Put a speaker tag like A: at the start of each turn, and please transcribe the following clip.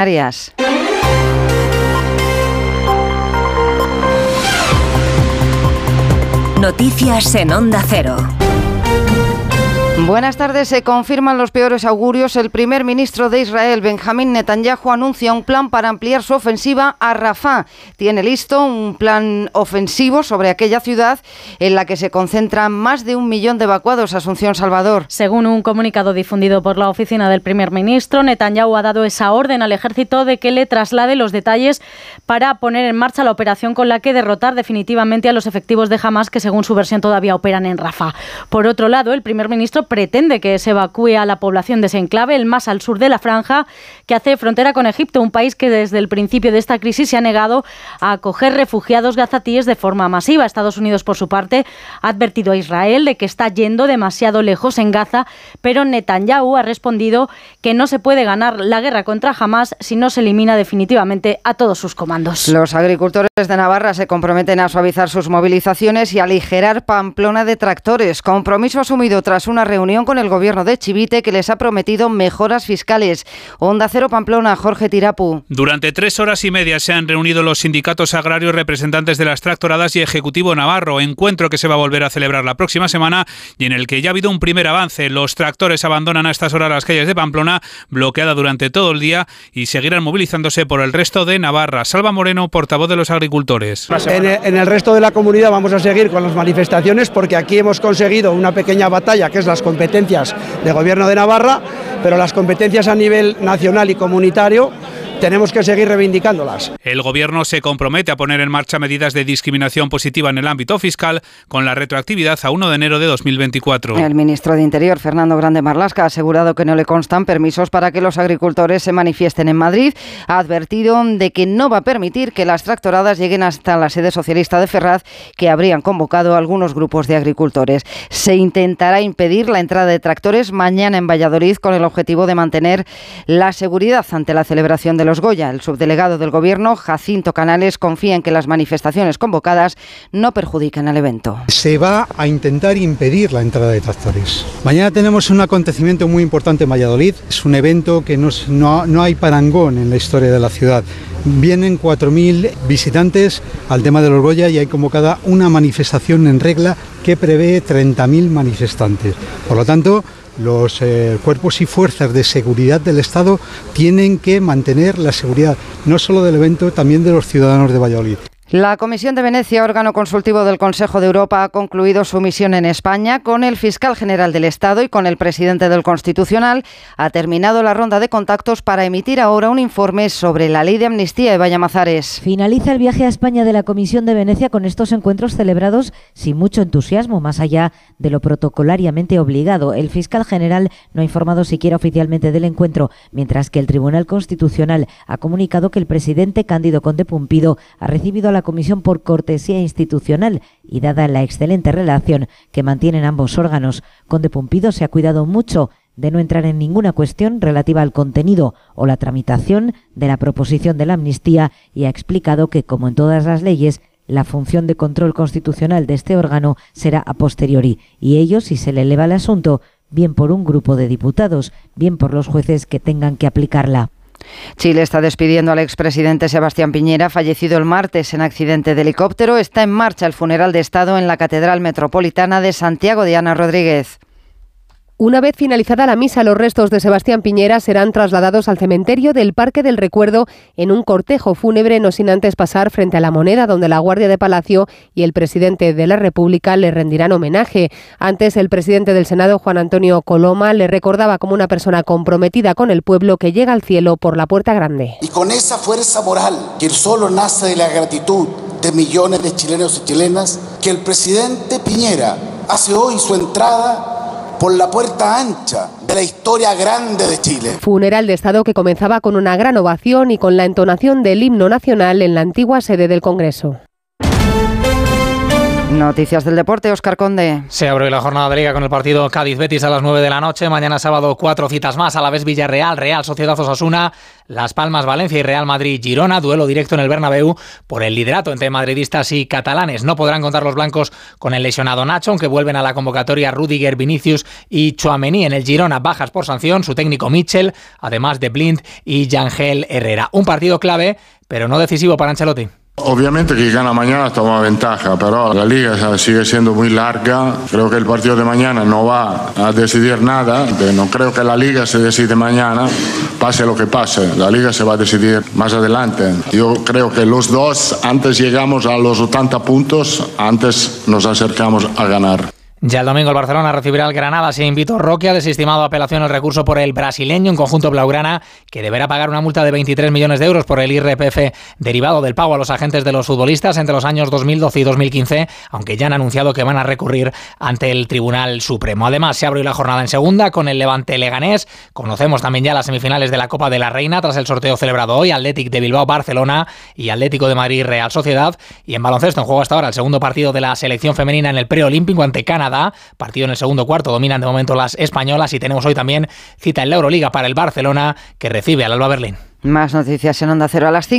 A: Arias.
B: Noticias en Onda Cero.
A: Buenas tardes. Se confirman los peores augurios. El primer ministro de Israel, Benjamín Netanyahu, anuncia un plan para ampliar su ofensiva a Rafah. Tiene listo un plan ofensivo sobre aquella ciudad en la que se concentran más de un millón de evacuados. Asunción Salvador.
C: Según un comunicado difundido por la oficina del primer ministro, Netanyahu ha dado esa orden al ejército de que le traslade los detalles para poner en marcha la operación con la que derrotar definitivamente a los efectivos de Hamas que, según su versión, todavía operan en Rafah. Por otro lado, el primer ministro pretende que se evacúe a la población de ese enclave, el más al sur de la franja, que hace frontera con Egipto, un país que desde el principio de esta crisis se ha negado a acoger refugiados gazatíes de forma masiva. Estados Unidos, por su parte, ha advertido a Israel de que está yendo demasiado lejos en Gaza, pero Netanyahu ha respondido que no se puede ganar la guerra contra Hamas si no se elimina definitivamente a todos sus comandos.
A: Los agricultores de Navarra se comprometen a suavizar sus movilizaciones y aligerar Pamplona de tractores. Compromiso asumido tras una reunión reunión con el gobierno de Chivite que les ha prometido mejoras fiscales. Onda Cero Pamplona, Jorge Tirapu.
D: Durante tres horas y media se han reunido los sindicatos agrarios representantes de las tractoradas y Ejecutivo Navarro, encuentro que se va a volver a celebrar la próxima semana y en el que ya ha habido un primer avance. Los tractores abandonan a estas horas las calles de Pamplona, bloqueada durante todo el día y seguirán movilizándose por el resto de Navarra. Salva Moreno, portavoz de los agricultores.
E: En el, en el resto de la comunidad vamos a seguir con las manifestaciones porque aquí hemos conseguido una pequeña batalla que es las competencias de Gobierno de Navarra, pero las competencias a nivel nacional y comunitario tenemos que seguir reivindicándolas.
D: El Gobierno se compromete a poner en marcha medidas de discriminación positiva en el ámbito fiscal con la retroactividad a 1 de enero de 2024.
A: El ministro de Interior, Fernando Grande Marlasca, ha asegurado que no le constan permisos para que los agricultores se manifiesten en Madrid. Ha advertido de que no va a permitir que las tractoradas lleguen hasta la sede socialista de Ferraz, que habrían convocado algunos grupos de agricultores. Se intentará impedir la entrada de tractores mañana en Valladolid con el objetivo de mantener la seguridad ante la celebración de los Goya. El subdelegado del Gobierno, Jacinto Canales, confía en que las manifestaciones convocadas no perjudiquen al evento.
F: Se va a intentar impedir la entrada de tractores. Mañana tenemos un acontecimiento muy importante en Valladolid. Es un evento que no, no, no hay parangón en la historia de la ciudad. Vienen 4.000 visitantes al tema de los Goya y hay convocada una manifestación en regla que prevé 30.000 manifestantes. Por lo tanto, los eh, cuerpos y fuerzas de seguridad del Estado tienen que mantener la seguridad no solo del evento, también de los ciudadanos de Valladolid.
A: La Comisión de Venecia, órgano consultivo del Consejo de Europa, ha concluido su misión en España con el fiscal general del Estado y con el presidente del Constitucional. Ha terminado la ronda de contactos para emitir ahora un informe sobre la ley de amnistía de Vallamazares.
G: Finaliza el viaje a España de la Comisión de Venecia con estos encuentros celebrados sin mucho entusiasmo, más allá de lo protocolariamente obligado. El fiscal general no ha informado siquiera oficialmente del encuentro, mientras que el Tribunal Constitucional ha comunicado que el presidente Cándido Conde Pumpido ha recibido a la Comisión por cortesía institucional y dada la excelente relación que mantienen ambos órganos. Conde Pumpido se ha cuidado mucho de no entrar en ninguna cuestión relativa al contenido o la tramitación de la proposición de la amnistía y ha explicado que, como en todas las leyes, la función de control constitucional de este órgano será a posteriori y ello si se le eleva el asunto bien por un grupo de diputados, bien por los jueces que tengan que aplicarla.
A: Chile está despidiendo al expresidente Sebastián Piñera, fallecido el martes en accidente de helicóptero. Está en marcha el funeral de Estado en la Catedral Metropolitana de Santiago de Ana Rodríguez.
H: Una vez finalizada la misa, los restos de Sebastián Piñera serán trasladados al cementerio del Parque del Recuerdo en un cortejo fúnebre, no sin antes pasar frente a la moneda, donde la Guardia de Palacio y el presidente de la República le rendirán homenaje. Antes, el presidente del Senado, Juan Antonio Coloma, le recordaba como una persona comprometida con el pueblo que llega al cielo por la puerta grande.
I: Y con esa fuerza moral que solo nace de la gratitud de millones de chilenos y chilenas, que el presidente Piñera hace hoy su entrada por la puerta ancha de la historia grande de Chile.
H: Funeral de Estado que comenzaba con una gran ovación y con la entonación del himno nacional en la antigua sede del Congreso.
A: Noticias del deporte, Oscar Conde.
J: Se abre la jornada de liga con el partido Cádiz-Betis a las 9 de la noche. Mañana sábado cuatro citas más. A la vez Villarreal, Real Sociedad Osasuna, Las Palmas, Valencia y Real Madrid-Girona. Duelo directo en el Bernabéu por el liderato entre madridistas y catalanes. No podrán contar los blancos con el lesionado Nacho, aunque vuelven a la convocatoria Rudiger, Vinicius y Chuamení. En el Girona bajas por sanción su técnico Mitchell, además de Blind y Yangel Herrera. Un partido clave, pero no decisivo para Ancelotti.
K: Obviamente que gana mañana toma ventaja, pero la liga sigue siendo muy larga. Creo que el partido de mañana no va a decidir nada. No creo que la liga se decide mañana, pase lo que pase. La liga se va a decidir más adelante. Yo creo que los dos, antes llegamos a los 80 puntos, antes nos acercamos a ganar.
J: Ya el domingo el Barcelona recibirá al Granada. Se invitó Roque a desestimado apelación el recurso por el brasileño, un conjunto blaugrana que deberá pagar una multa de 23 millones de euros por el IRPF derivado del pago a los agentes de los futbolistas entre los años 2012 y 2015, aunque ya han anunciado que van a recurrir ante el Tribunal Supremo. Además, se abrió la jornada en segunda con el Levante Leganés. Conocemos también ya las semifinales de la Copa de la Reina tras el sorteo celebrado hoy, Atlético de Bilbao Barcelona y Atlético de Madrid Real Sociedad. Y en baloncesto en juego hasta ahora el segundo partido de la selección femenina en el preolímpico ante Canadá Partido en el segundo cuarto, dominan de momento las españolas y tenemos hoy también cita en la Euroliga para el Barcelona que recibe al Alba Berlín.
A: Más noticias en Onda Cero a las 5.